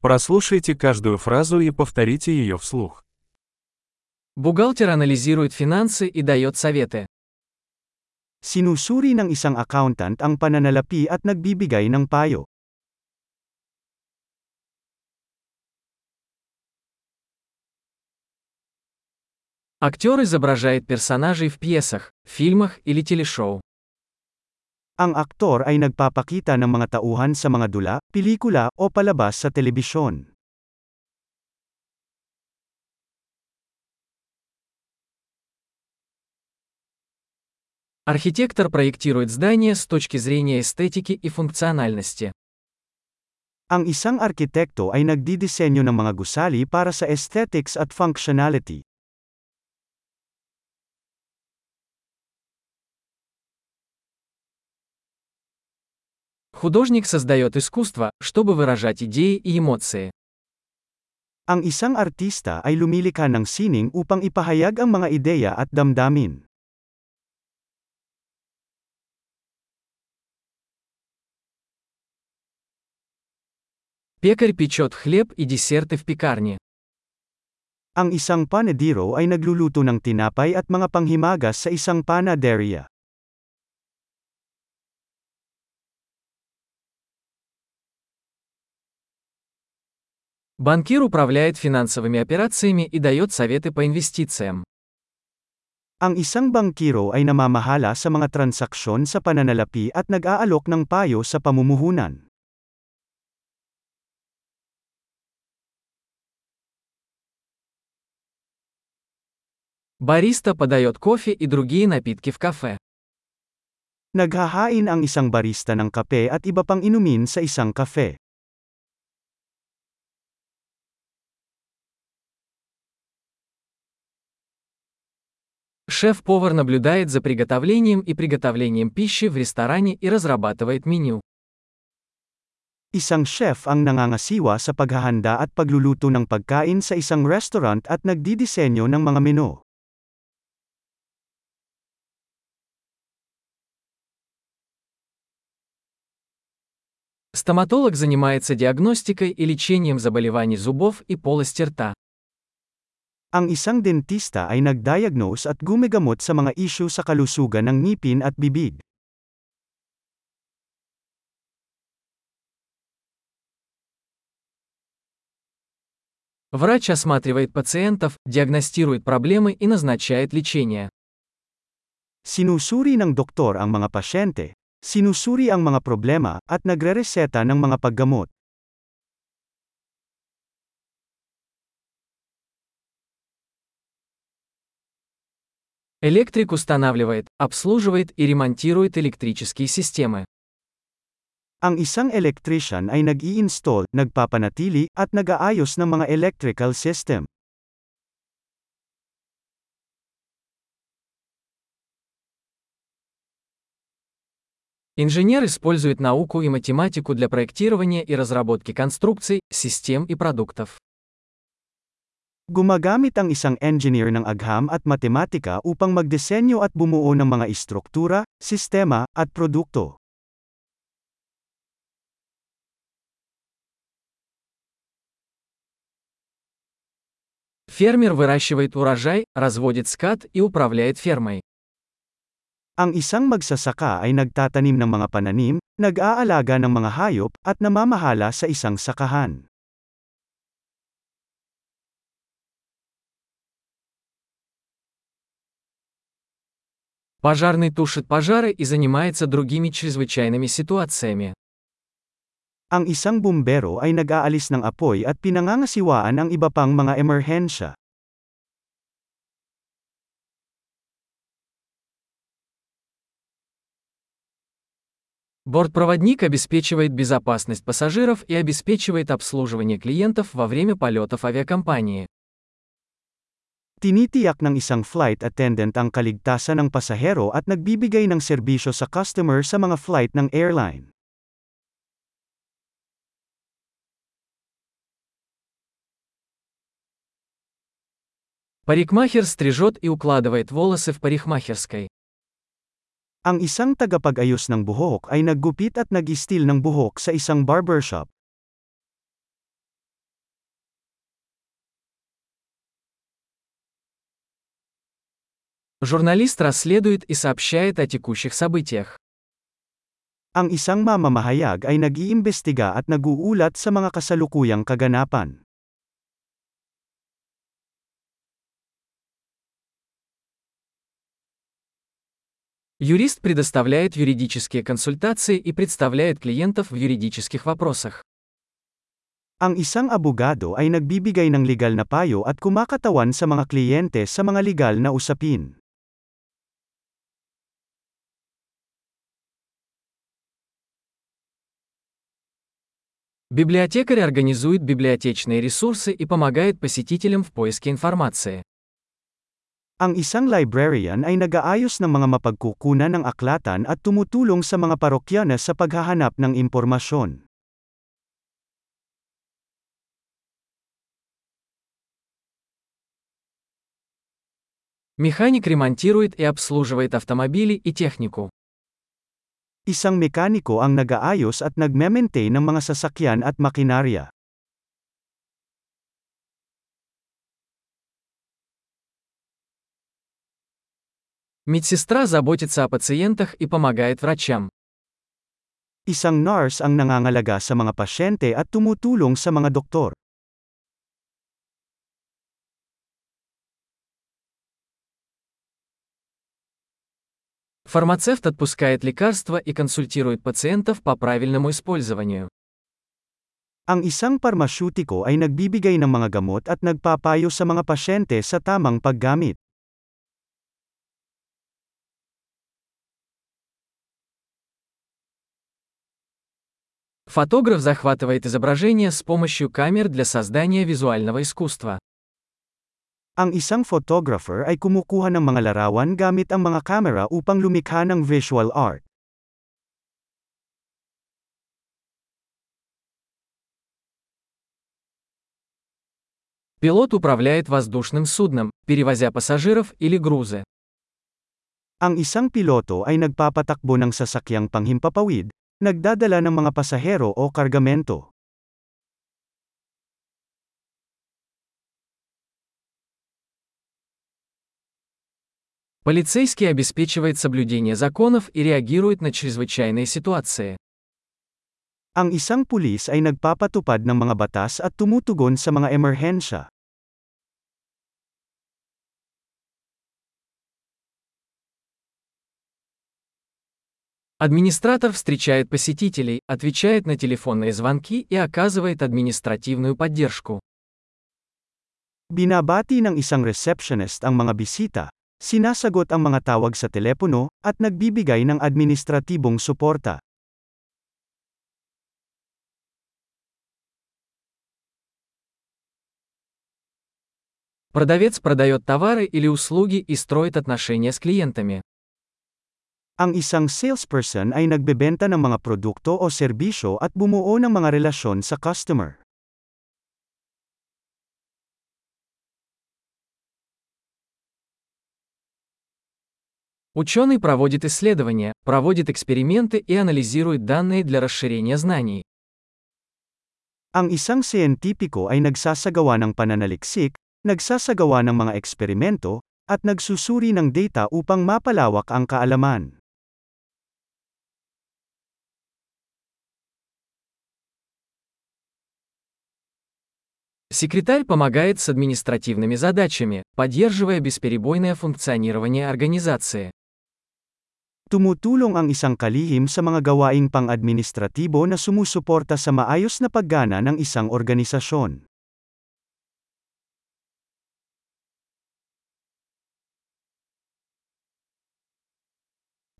Прослушайте каждую фразу и повторите ее вслух. Бухгалтер анализирует финансы и дает советы. Sinusuri ng isang accountant ang pananalapi at nagbibigay ng payo. Актер изображает персонажей в пьесах, фильмах или телешоу. Ang aktor ay nagpapakita ng mga tauhan sa mga dula, pelikula, o palabas sa telebisyon. Архитектор проектирует здание с точки зрения эстетики и функциональности. Ang isang arkitekto ay nagdidisenyo ng mga gusali para sa aesthetics at functionality. Художник создает искусство, чтобы выражать идеи и эмоции. Ang isang artista ay lumilika ng sining upang ipahayag ang mga ideya at damdamin. Пекарь печет хлеб и десерты в пекарне. Ang isang panadero ay nagluluto ng tinapay at mga panghimagas sa isang panaderia. Банкир управляет финансовыми операциями и дает советы по инвестициям. Ang isang bangkiro ay namamahala sa mga transaksyon sa pananalapi at nag-aalok ng payo sa pamumuhunan. Бариста подает кофе и другие напитки в кафе. Naghahain ang isang barista ng kape at iba pang inumin sa isang kafe. Шеф-повар наблюдает за приготовлением и приготовлением пищи в ресторане и разрабатывает меню. Isang chef ang nangangasiwa sa paghahanda at pagluluto ng pagkain sa isang restaurant at nagdidisenyo ng mga menu. Стоматолог занимается диагностикой и лечением заболеваний зубов и полости рта. Ang isang dentista ay nagdiagnose at gumigamot sa mga isyu sa kalusugan ng ngipin at bibig. Врач осматривает пациентов, диагностирует проблемы и назначает лечение. Sinusuri ng doktor ang mga pasyente, sinusuri ang mga problema, at nagrereseta ng mga paggamot. Электрик устанавливает, обслуживает и ремонтирует электрические системы. Ang isang electrician ay nag-i-install, nagpapanatili, at nag-aayos ng mga electrical system. Инженер использует науку и математику для проектирования и разработки конструкций, систем и продуктов. Gumagamit ang isang engineer ng agham at matematika upang magdisenyo at bumuo ng mga istruktura, sistema, at produkto. Фермер выращивает урожай, разводит скот и управляет фермой. Ang isang magsasaka ay nagtatanim ng mga pananim, nag-aalaga ng mga hayop, at namamahala sa isang sakahan. Пожарный тушит пожары и занимается другими чрезвычайными ситуациями. Ang isang bumbero ay nag-aalis ng apoy at pinangangasiwaan ang iba pang mga emerhensya. Бортпроводник обеспечивает безопасность пассажиров и обеспечивает обслуживание клиентов во время полетов авиакомпании. Tinitiyak ng isang flight attendant ang kaligtasan ng pasahero at nagbibigay ng serbisyo sa customer sa mga flight ng airline. Парикмахер стрижет и укладывает волосы в парикмахерской. Ang isang tagapag-ayos ng buhok ay naggupit at nag-istil ng buhok sa isang barbershop. Журналист расследует и сообщает о текущих событиях. Ang isang mamamahayag ay nag-iimbestiga at nag-uulat sa mga kasalukuyang kaganapan. Юрист предоставляет юридические консультации и представляет клиентов в юридических вопросах. Ang isang abogado ay nagbibigay ng legal na payo at kumakatawan sa mga kliyente sa mga legal na usapin. Библиотекарь организует библиотечные ресурсы и помогает посетителям в поиске информации. Ang isang librarian ay nag-aayos ng mga mapagkukunan ng aklatan at tumutulong sa mga parokyana sa paghahanap ng impormasyon. Механик ремонтирует и обслуживает автомобили и технику. Isang mekaniko ang nag-aayos at nagme-maintain ng mga sasakyan at makinarya. Медсестра заботится о пациентах и помогает врачам. Isang nurse ang nangangalaga sa mga pasyente at tumutulong sa mga doktor. Фармацевт отпускает лекарства и консультирует пациентов по правильному использованию. Ang isang parmasyutiko ay nagbibigay ng mga gamot at nagpapayo sa mga pasyente sa tamang paggamit. Фотограф захватывает изображение с помощью камер для создания визуального искусства. Ang isang photographer ay kumukuha ng mga larawan gamit ang mga kamera upang lumikha ng visual art. Пилот управляет воздушным судном, перевозя пассажиров или грузы. Ang isang piloto ay nagpapatakbo ng sasakyang panghimpapawid, nagdadala ng mga pasahero o kargamento. Полицейский обеспечивает соблюдение законов и реагирует на чрезвычайные ситуации. Ang isang pulis ay nagpapatupad ng mga batas at tumutugon sa mga emerhensya. Администратор встречает посетителей, отвечает на телефонные звонки и оказывает административную поддержку. Binabati ng isang receptionist ang mga bisita, sinasagot ang mga tawag sa telepono, at nagbibigay ng administratibong suporta. Продавец продает товары или услуги и строит отношения с клиентами. Ang isang salesperson ay nagbebenta ng mga produkto o serbisyo at bumuo ng mga relasyon sa customer. Ученый проводит исследования, проводит эксперименты и анализирует данные для расширения знаний. Ang isang siyentipiko ay nagsasagawa ng pananaliksik, nagsasagawa ng mga eksperimento, at nagsusuri ng data upang mapalawak ang kaalaman. Секретарь помогает с административными задачами, поддерживая бесперебойное функционирование организации. Tumutulong ang isang kalihim sa mga gawaing pang-administratibo na sumusuporta sa maayos na paggana ng isang organisasyon.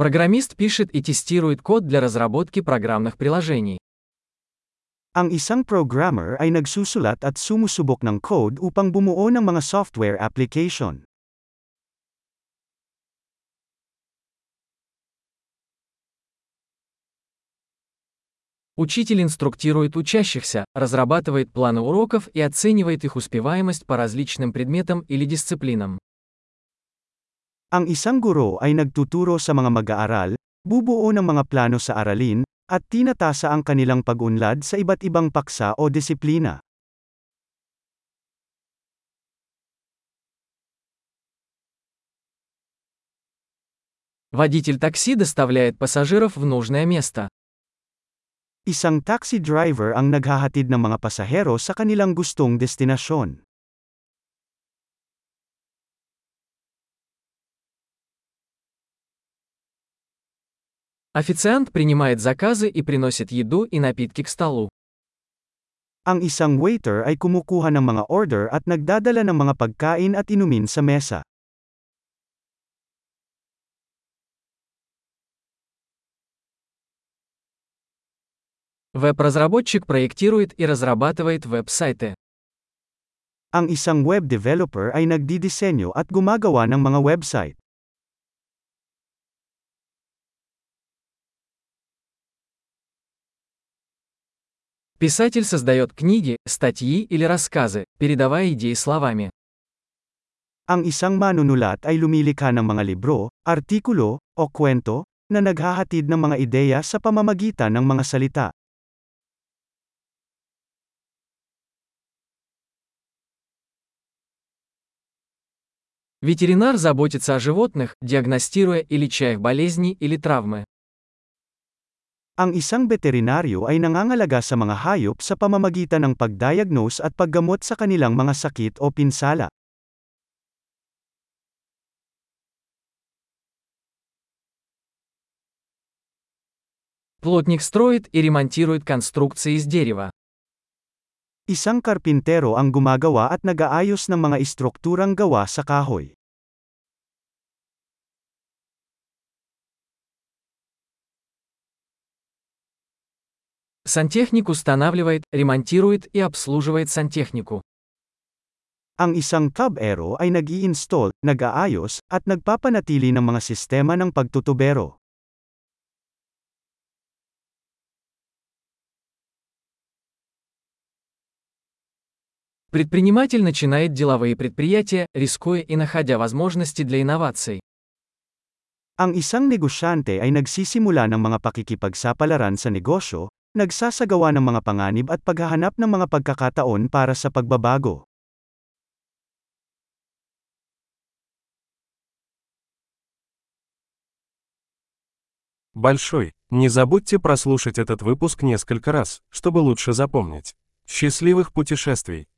Программист пишет и тестирует код для разработки программных приложений. Ang isang programmer ay nagsusulat at sumusubok ng code upang bumuo ng mga software application. Учитель инструктирует учащихся, разрабатывает планы уроков и оценивает их успеваемость по различным предметам или дисциплинам. Ang isang guro ay nagtuturo sa mga mag-aaral, bubuo ng mga plano sa aralin, at tinatasa ang kanilang pag-unlad sa iba't ibang paksa o disiplina. Водитель такси доставляет пассажиров в нужное место. Isang taxi driver ang naghahatid ng mga pasahero sa kanilang gustong destinasyon. Официант принимает заказы и приносит еду и напитки к столу. Ang isang waiter ay kumukuha ng mga order at nagdadala ng mga pagkain at inumin sa mesa. Веб-разработчик проектирует и разрабатывает веб-сайты. Ang isang web developer ay nagdidisenyo at gumagawa ng mga website. Писатель создает книги, статьи или рассказы, передавая идеи словами. Ang isang manunulat ay lumilikha ng mga libro, artikulo, o kwento, na naghahatid ng mga ideya sa pamamagitan ng mga salita. Ветеринар заботится о животных, диагностируя и леча их болезни или травмы. Ang isang veterinaryo ay nangangalaga sa mga hayop sa pamamagitan ng pagdiagnose at paggamot sa kanilang mga sakit o pinsala. Плотник строит и ремонтирует конструкции из дерева. Isang karpintero ang gumagawa at nag-aayos ng mga istrukturang gawa sa kahoy. Сантехник устанавливает, ремонтирует и обслуживает сантехнику. Ang isang tubero ay nag-i-install, nag-aayos, at nagpapanatili ng mga sistema ng pagtutubero. Предприниматель начинает деловые предприятия, рискуя и находя возможности для инноваций. Ang isang negosyante ay nagsisimula ng mga pakikipagsapalaran sa negosyo, nagsasagawa ng mga panganib at paghahanap ng mga pagkakataon para sa pagbabago. Большой. Не забудьте прослушать этот выпуск несколько раз, чтобы лучше запомнить. Счастливых путешествий!